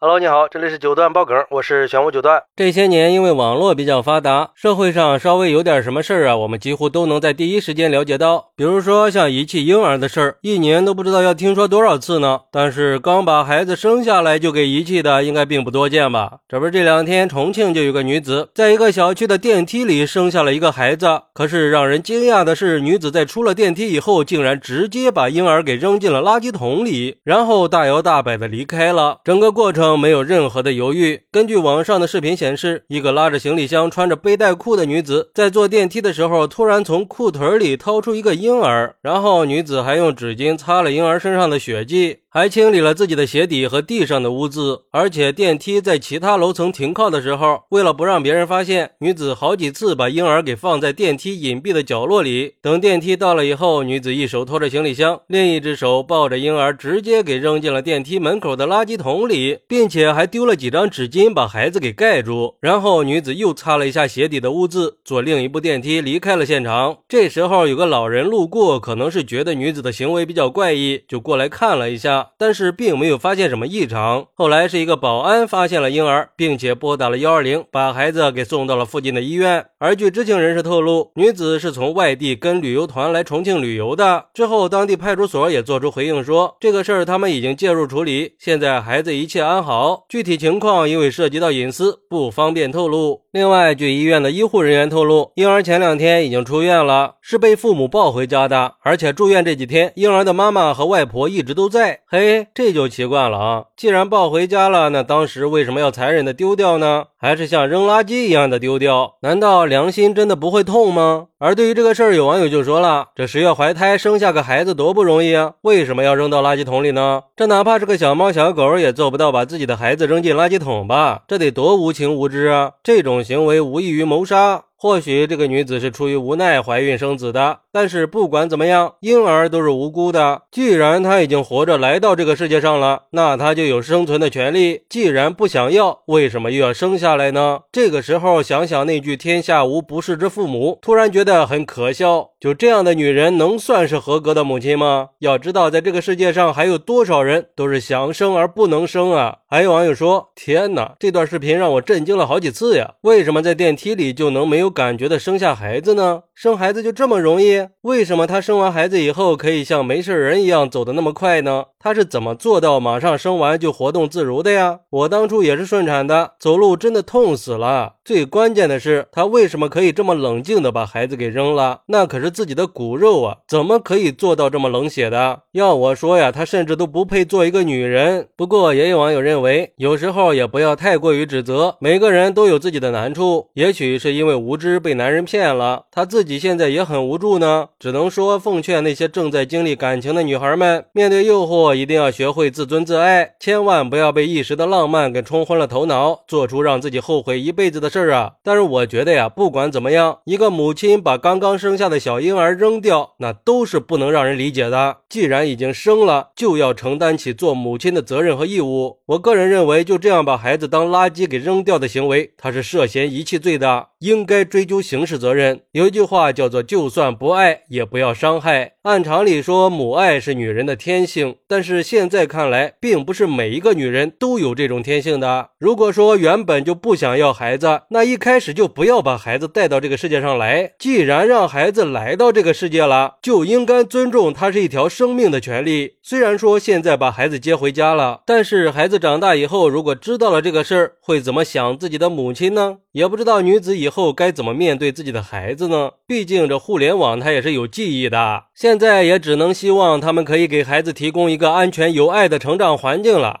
Hello，你好，这里是九段爆梗，我是玄武九段。这些年因为网络比较发达，社会上稍微有点什么事儿啊，我们几乎都能在第一时间了解到。比如说像遗弃婴儿的事儿，一年都不知道要听说多少次呢。但是刚把孩子生下来就给遗弃的，应该并不多见吧？这不是这两天重庆就有个女子在一个小区的电梯里生下了一个孩子，可是让人惊讶的是，女子在出了电梯以后，竟然直接把婴儿给扔进了垃圾桶里，然后大摇大摆的离开了。整个过程。没有任何的犹豫。根据网上的视频显示，一个拉着行李箱、穿着背带裤的女子在坐电梯的时候，突然从裤腿里掏出一个婴儿，然后女子还用纸巾擦了婴儿身上的血迹。还清理了自己的鞋底和地上的污渍，而且电梯在其他楼层停靠的时候，为了不让别人发现，女子好几次把婴儿给放在电梯隐蔽的角落里。等电梯到了以后，女子一手拖着行李箱，另一只手抱着婴儿，直接给扔进了电梯门口的垃圾桶里，并且还丢了几张纸巾把孩子给盖住。然后女子又擦了一下鞋底的污渍，坐另一部电梯离开了现场。这时候有个老人路过，可能是觉得女子的行为比较怪异，就过来看了一下。但是并没有发现什么异常。后来是一个保安发现了婴儿，并且拨打了幺二零，把孩子给送到了附近的医院。而据知情人士透露，女子是从外地跟旅游团来重庆旅游的。之后，当地派出所也做出回应说，这个事儿他们已经介入处理，现在孩子一切安好，具体情况因为涉及到隐私，不方便透露。另外，据医院的医护人员透露，婴儿前两天已经出院了，是被父母抱回家的，而且住院这几天，婴儿的妈妈和外婆一直都在。嘿，这就奇怪了啊！既然抱回家了，那当时为什么要残忍的丢掉呢？还是像扔垃圾一样的丢掉？难道良心真的不会痛吗？而对于这个事儿，有网友就说了：“这十月怀胎生下个孩子多不容易啊，为什么要扔到垃圾桶里呢？这哪怕是个小猫小狗也做不到把自己的孩子扔进垃圾桶吧？这得多无情无知啊！这种行为无异于谋杀。”或许这个女子是出于无奈怀孕生子的，但是不管怎么样，婴儿都是无辜的。既然她已经活着来到这个世界上了，那她就有生存的权利。既然不想要，为什么又要生下来呢？这个时候想想那句“天下无不是之父母”，突然觉得很可笑。就这样的女人能算是合格的母亲吗？要知道，在这个世界上还有多少人都是想生而不能生啊！还有网友说：“天哪，这段视频让我震惊了好几次呀！为什么在电梯里就能没有？”感觉的生下孩子呢？生孩子就这么容易？为什么她生完孩子以后可以像没事人一样走的那么快呢？她是怎么做到马上生完就活动自如的呀？我当初也是顺产的，走路真的痛死了。最关键的是，她为什么可以这么冷静的把孩子给扔了？那可是自己的骨肉啊，怎么可以做到这么冷血的？要我说呀，他甚至都不配做一个女人。不过也有网友认为，有时候也不要太过于指责，每个人都有自己的难处，也许是因为无知。被男人骗了，她自己现在也很无助呢。只能说奉劝那些正在经历感情的女孩们，面对诱惑一定要学会自尊自爱，千万不要被一时的浪漫给冲昏了头脑，做出让自己后悔一辈子的事儿啊！但是我觉得呀，不管怎么样，一个母亲把刚刚生下的小婴儿扔掉，那都是不能让人理解的。既然已经生了，就要承担起做母亲的责任和义务。我个人认为，就这样把孩子当垃圾给扔掉的行为，他是涉嫌遗弃罪的，应该追。追究刑事责任，有一句话叫做“就算不爱，也不要伤害”。按常理说，母爱是女人的天性，但是现在看来，并不是每一个女人都有这种天性的。如果说原本就不想要孩子，那一开始就不要把孩子带到这个世界上来。既然让孩子来来到这个世界了，就应该尊重他是一条生命的权利。虽然说现在把孩子接回家了，但是孩子长大以后，如果知道了这个事儿，会怎么想自己的母亲呢？也不知道女子以后该怎么面对自己的孩子呢？毕竟这互联网它也是有记忆的，现在也只能希望他们可以给孩子提供一个安全有爱的成长环境了。